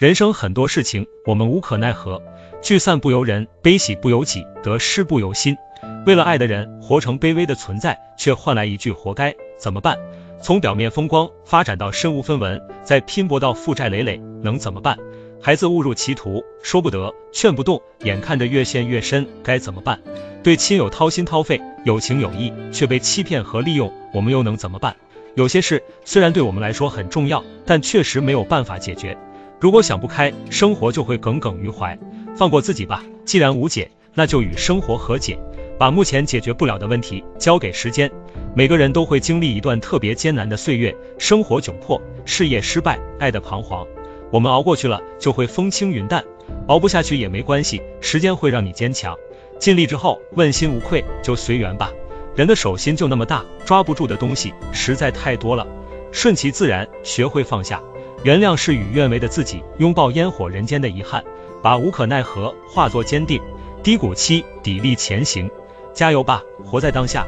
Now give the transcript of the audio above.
人生很多事情我们无可奈何，聚散不由人，悲喜不由己，得失不由心。为了爱的人，活成卑微的存在，却换来一句活该，怎么办？从表面风光发展到身无分文，再拼搏到负债累累，能怎么办？孩子误入歧途，说不得，劝不动，眼看着越陷越深，该怎么办？对亲友掏心掏肺，有情有义，却被欺骗和利用，我们又能怎么办？有些事虽然对我们来说很重要，但确实没有办法解决。如果想不开，生活就会耿耿于怀。放过自己吧，既然无解，那就与生活和解，把目前解决不了的问题交给时间。每个人都会经历一段特别艰难的岁月，生活窘迫，事业失败，爱的彷徨。我们熬过去了，就会风轻云淡；熬不下去也没关系，时间会让你坚强。尽力之后，问心无愧，就随缘吧。人的手心就那么大，抓不住的东西实在太多了。顺其自然，学会放下，原谅事与愿违的自己，拥抱烟火人间的遗憾，把无可奈何化作坚定，低谷期砥砺前行。加油吧，活在当下。